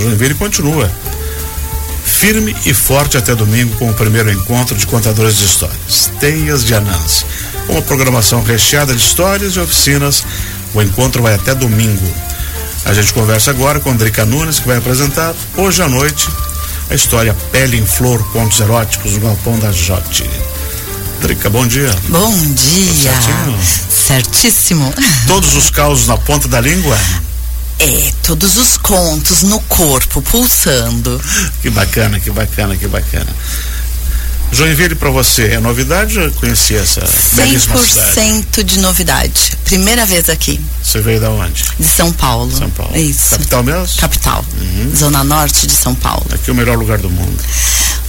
Joinville continua firme e forte até domingo com o primeiro encontro de contadores de histórias, Teias de Anãs. Uma programação recheada de histórias e oficinas. O encontro vai até domingo. A gente conversa agora com Drica Nunes, que vai apresentar hoje à noite a história Pele em Flor, Contos Eróticos no Galpão da Jote. Drica, bom dia. Bom dia. Certinho? Certíssimo. Todos os causos na ponta da língua? É, todos os contos no corpo, pulsando. Que bacana, que bacana, que bacana. Joinville para você é novidade ou conhecia essa belíssima cidade? 100% de novidade. Primeira vez aqui. Você veio da onde? De São Paulo. São Paulo. Isso. Capital mesmo? Capital. Uhum. Zona Norte de São Paulo. Aqui é o melhor lugar do mundo.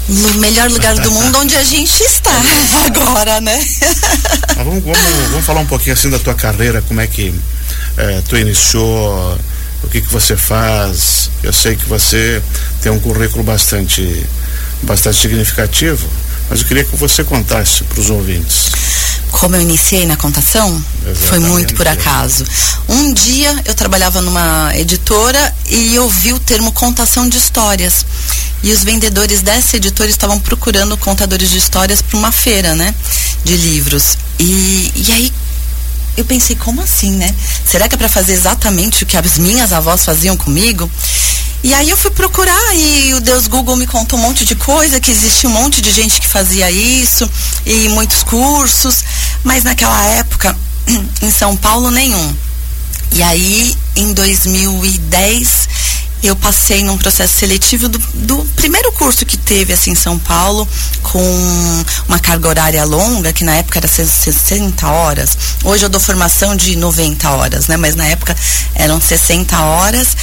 No melhor lugar do mundo onde a gente está agora, né? ah, vamos, vamos, vamos, falar um pouquinho assim da tua carreira, como é que é, tu iniciou, o que que você faz. Eu sei que você tem um currículo bastante, bastante significativo mas eu queria que você contasse para os ouvintes. Como eu iniciei na contação? Exatamente. Foi muito por acaso. Um dia eu trabalhava numa editora e eu vi o termo contação de histórias. E os vendedores dessa editora estavam procurando contadores de histórias para uma feira, né? De livros. E, e aí eu pensei, como assim, né? Será que é para fazer exatamente o que as minhas avós faziam comigo? E aí eu fui procurar e o Deus Google me contou um monte de coisa, que existia um monte de gente que fazia isso e muitos cursos, mas naquela época em São Paulo nenhum. E aí em 2010 eu passei num processo seletivo do, do, primeiro curso que teve assim em São Paulo, com uma carga horária longa, que na época era 60 horas. Hoje eu dou formação de 90 horas, né? Mas na época eram 60 horas.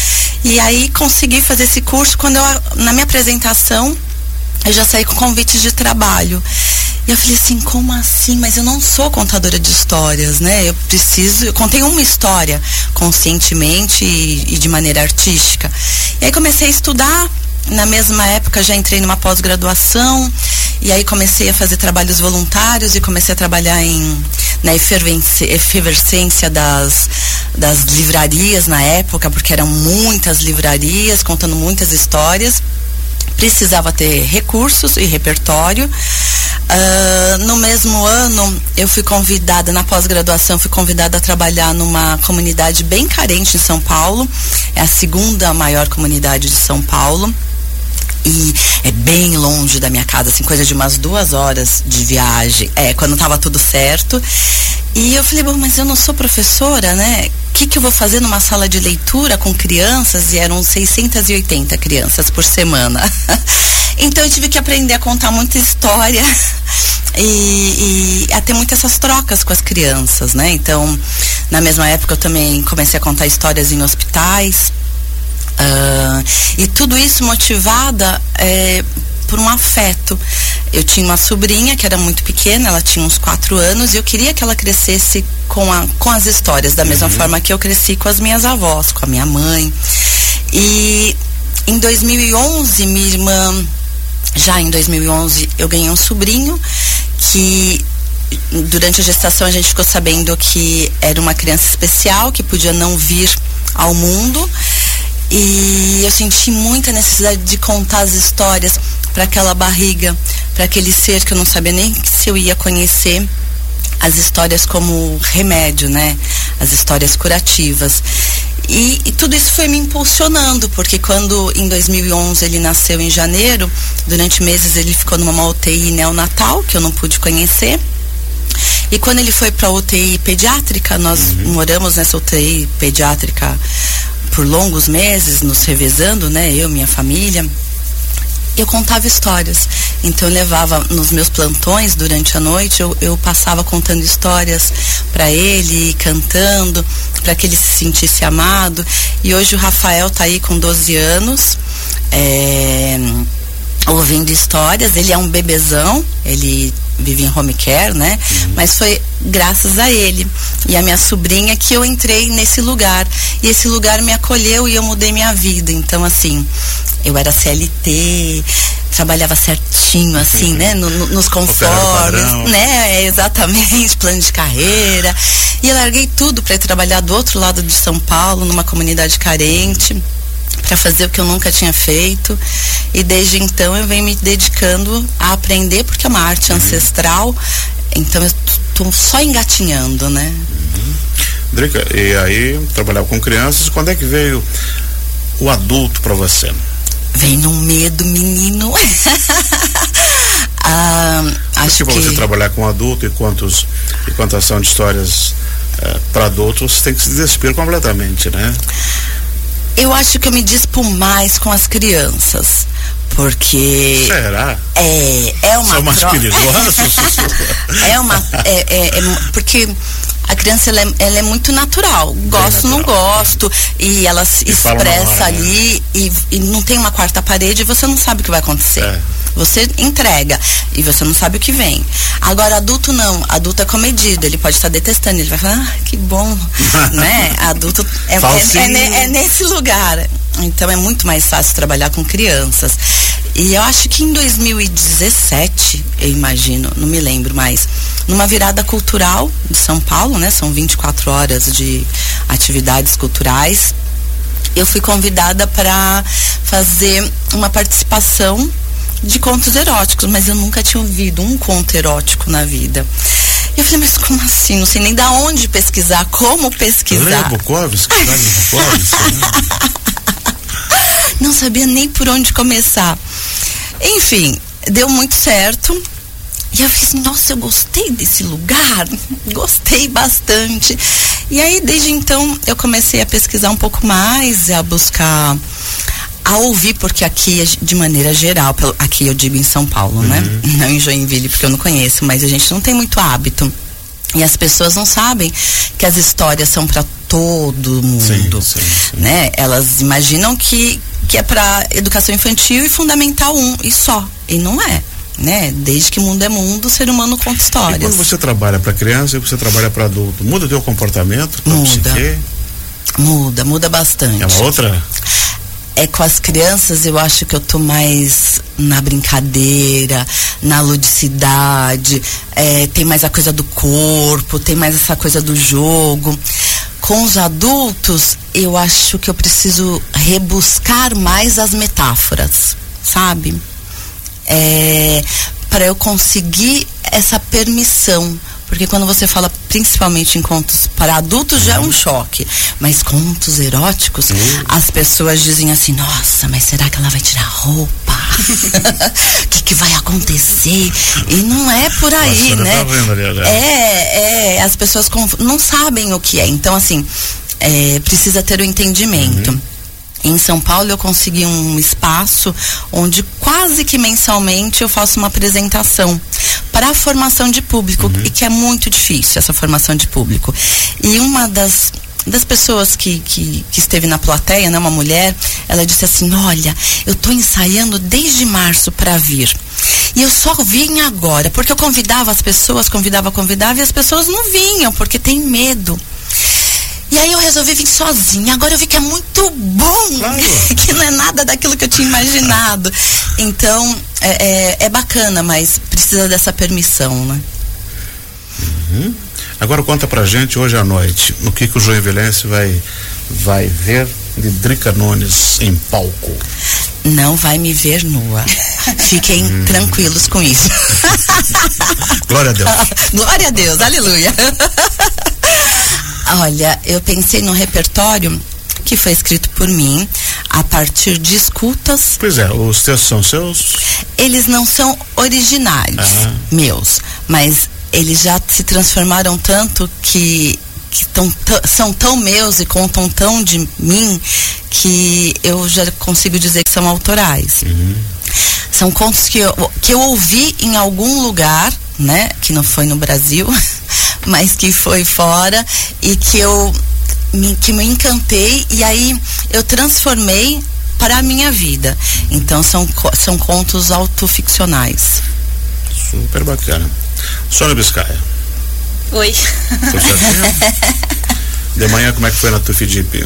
E aí consegui fazer esse curso quando eu, na minha apresentação, eu já saí com convites de trabalho. E eu falei assim, como assim? Mas eu não sou contadora de histórias, né? Eu preciso, eu contei uma história conscientemente e, e de maneira artística. E aí comecei a estudar. Na mesma época já entrei numa pós-graduação e aí comecei a fazer trabalhos voluntários e comecei a trabalhar em na efervescência das, das livrarias na época, porque eram muitas livrarias contando muitas histórias precisava ter recursos e repertório. Uh, no mesmo ano, eu fui convidada, na pós-graduação, fui convidada a trabalhar numa comunidade bem carente em São Paulo. É a segunda maior comunidade de São Paulo. E é bem longe da minha casa, assim, coisa de umas duas horas de viagem. É, quando estava tudo certo. E eu falei, bom, mas eu não sou professora, né? Que, que eu vou fazer numa sala de leitura com crianças? E eram 680 crianças por semana. então eu tive que aprender a contar muita história e, e a ter muitas essas trocas com as crianças, né? Então, na mesma época eu também comecei a contar histórias em hospitais. Uh, e tudo isso motivada é, por um afeto. Eu tinha uma sobrinha que era muito pequena, ela tinha uns quatro anos, e eu queria que ela crescesse com, a, com as histórias, da mesma uhum. forma que eu cresci com as minhas avós, com a minha mãe. E em 2011, minha irmã, já em 2011, eu ganhei um sobrinho que durante a gestação a gente ficou sabendo que era uma criança especial, que podia não vir ao mundo. E eu senti muita necessidade de contar as histórias para aquela barriga, para aquele ser que eu não sabia nem se eu ia conhecer as histórias como remédio, né? As histórias curativas. E, e, tudo isso foi me impulsionando, porque quando em 2011 ele nasceu em janeiro, durante meses ele ficou numa UTI neonatal, que eu não pude conhecer. E quando ele foi para a UTI pediátrica, nós uhum. moramos nessa UTI pediátrica por longos meses, nos revezando, né? Eu, minha família eu contava histórias. Então eu levava nos meus plantões durante a noite, eu, eu passava contando histórias para ele, cantando, para que ele se sentisse amado. E hoje o Rafael está aí com 12 anos. É, ouvindo histórias, ele é um bebezão, ele vive em home care, né? Uhum. Mas foi graças a ele e a minha sobrinha que eu entrei nesse lugar. E esse lugar me acolheu e eu mudei minha vida. Então, assim, eu era CLT, trabalhava certinho, assim, né? No, no, nos conformes, né? É, exatamente, plano de carreira. E eu larguei tudo para ir trabalhar do outro lado de São Paulo, numa comunidade carente. para fazer o que eu nunca tinha feito. E desde então eu venho me dedicando a aprender, porque é uma arte uhum. ancestral. Então eu tô só engatinhando, né? Uhum. Drica, e aí trabalhar com crianças, quando é que veio o adulto para você? Vem no medo, menino. ah, acho Porque que você trabalhar com adulto e quantos e contação de histórias eh, para adultos, você tem que se despir completamente, né? Eu acho que eu me dispo mais com as crianças. Porque. Será? É, é uma. São mais tro... é uma. É, é, é, porque a criança ela é, ela é muito natural. Gosto, natural, não gosto. É. E ela se e expressa hora, ali né? e, e, não tem uma quarta parede e você não sabe o que vai acontecer. É. Você entrega e você não sabe o que vem. Agora, adulto não. Adulto é comedido. Ele pode estar detestando. Ele vai falar, ah, que bom. né? Adulto é, é, é nesse lugar. Então é muito mais fácil trabalhar com crianças. E eu acho que em 2017, eu imagino, não me lembro mais, numa virada cultural de São Paulo, né? São 24 horas de atividades culturais. Eu fui convidada para fazer uma participação de contos eróticos, mas eu nunca tinha ouvido um conto erótico na vida. Eu falei, mas como assim? Não sei nem da onde pesquisar, como pesquisar. Leia Bukowski, Bukowski, né? Não sabia nem por onde começar. Enfim, deu muito certo. E eu fiz, nossa, eu gostei desse lugar, gostei bastante. E aí, desde então, eu comecei a pesquisar um pouco mais, a buscar a ouvir, porque aqui, de maneira geral, aqui eu digo em São Paulo, né? uhum. né? Não em Joinville, porque eu não conheço, mas a gente não tem muito hábito. E as pessoas não sabem que as histórias são para todo mundo, sim, sim, sim. né? Elas imaginam que, que é para educação infantil e fundamental um e só, e não é. Né? Desde que mundo é mundo, o ser humano conta histórias. E quando você trabalha para criança e você trabalha para adulto, muda o teu comportamento? Muda. Muda, muda bastante. É uma outra? é com as crianças eu acho que eu tô mais na brincadeira, na ludicidade, é, tem mais a coisa do corpo, tem mais essa coisa do jogo. Com os adultos, eu acho que eu preciso rebuscar mais as metáforas, sabe? É, para eu conseguir essa permissão porque quando você fala principalmente em contos para adultos já é um choque. Mas contos eróticos, as pessoas dizem assim, nossa, mas será que ela vai tirar roupa? O que, que, vai acontecer? E não é por aí, né? Tá ali, né? é, é, as pessoas não sabem o que é. Então, assim, é, precisa ter o entendimento. Uhum. Em São Paulo eu consegui um espaço onde quase que mensalmente eu faço uma apresentação para a formação de público uhum. e que é muito difícil essa formação de público. E uma das das pessoas que, que, que, esteve na plateia, né, uma mulher, ela disse assim: Olha, eu estou ensaiando desde março para vir. E eu só vim agora, porque eu convidava as pessoas, convidava, convidava, e as pessoas não vinham, porque tem medo. E aí eu resolvi vir sozinha. Agora eu vi que é muito bom, claro. que não é nada daquilo que eu tinha imaginado. Então, é, é, é bacana, mas precisa dessa permissão, né? Uhum. Agora conta pra gente hoje à noite, no que, que o Joinvilense vai, vai ver de Drica Nunes em palco. Não vai me ver nua. Fiquem hum. tranquilos com isso. Glória a Deus. Glória a Deus, aleluia. Olha, eu pensei no repertório que foi escrito por mim a partir de escutas. Pois é, os textos são seus? Eles não são originais ah. meus, mas eles já se transformaram tanto que, que tão, são tão meus e contam tão de mim que eu já consigo dizer que são autorais. Uhum. São contos que eu, que eu ouvi em algum lugar, né? Que não foi no Brasil. mas que foi fora e que eu me, que me encantei e aí eu transformei para a minha vida. Então são, são contos autoficcionais. Super bacana. Sônia Biscaia. Oi. De manhã como é que foi na Tufidip?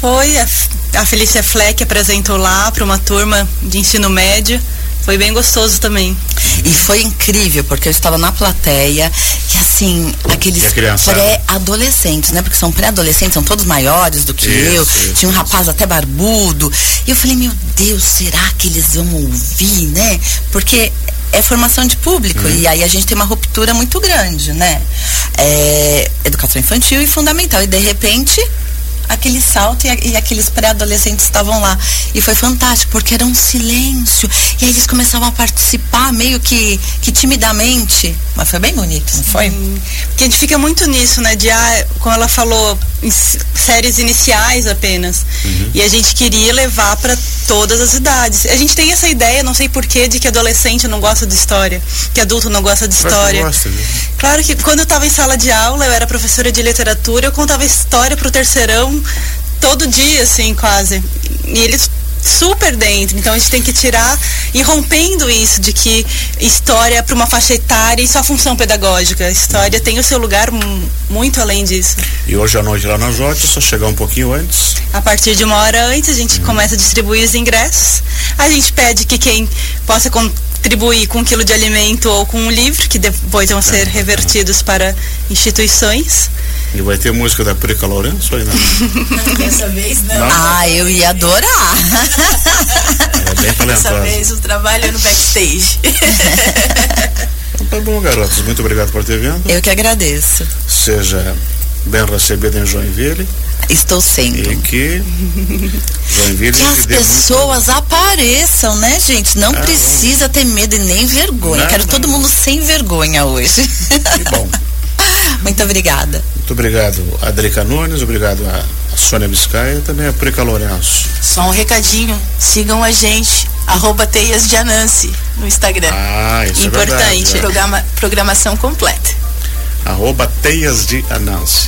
Foi, a, a Felícia Fleck apresentou lá para uma turma de ensino médio Foi bem gostoso também. E foi incrível, porque eu estava na plateia e assim, aqueles pré-adolescentes, né? Porque são pré-adolescentes, são todos maiores do que isso, eu. Isso, Tinha um rapaz até barbudo. E eu falei, meu Deus, será que eles vão ouvir, né? Porque é formação de público uhum. e aí a gente tem uma ruptura muito grande, né? É, educação infantil e fundamental. E de repente aquele salto e, e aqueles pré-adolescentes estavam lá. E foi fantástico, porque era um silêncio. E aí eles começavam a participar meio que, que timidamente. Mas foi bem bonito, não foi? Porque a gente fica muito nisso, né? De, ah, como ela falou, em séries iniciais apenas. Uhum. E a gente queria levar para todas as idades. A gente tem essa ideia, não sei porquê, de que adolescente não gosta de história, que adulto não gosta de história. Gosta, né? Claro que quando eu estava em sala de aula, eu era professora de literatura, eu contava história para o terceirão todo dia, assim, quase. E eles super dentro. Então a gente tem que tirar e rompendo isso de que história é para uma faixa etária e só função pedagógica. A história tem o seu lugar muito além disso. E hoje à noite lá na Jote, só chegar um pouquinho antes? A partir de uma hora antes, a gente uhum. começa a distribuir os ingressos. A gente pede que quem possa contribuir com um quilo de alimento ou com um livro, que depois vão ser revertidos para instituições. E vai ter música da Prica Lourenço aí não? Dessa vez não. não. Ah, eu ia adorar. É bem talentosa. Dessa vez o trabalho é no backstage. Então tá bom, garotos. Muito obrigado por ter vindo. Eu que agradeço. Seja bem recebido em Joinville. Estou sendo. E que Joinville que as pessoas muito... apareçam, né, gente? Não ah, precisa ter medo e nem vergonha. Não, Quero não. todo mundo sem vergonha hoje. Que bom. Muito obrigada. Muito obrigado, Adrica Nunes, obrigado a, Sônia Biscaia e também a Prica Lourenço. Só um recadinho, sigam a gente, arroba Teias de Anansi no Instagram. Ah, isso Importante, é verdade, Programa, programação completa. Arroba Teias de Anansi.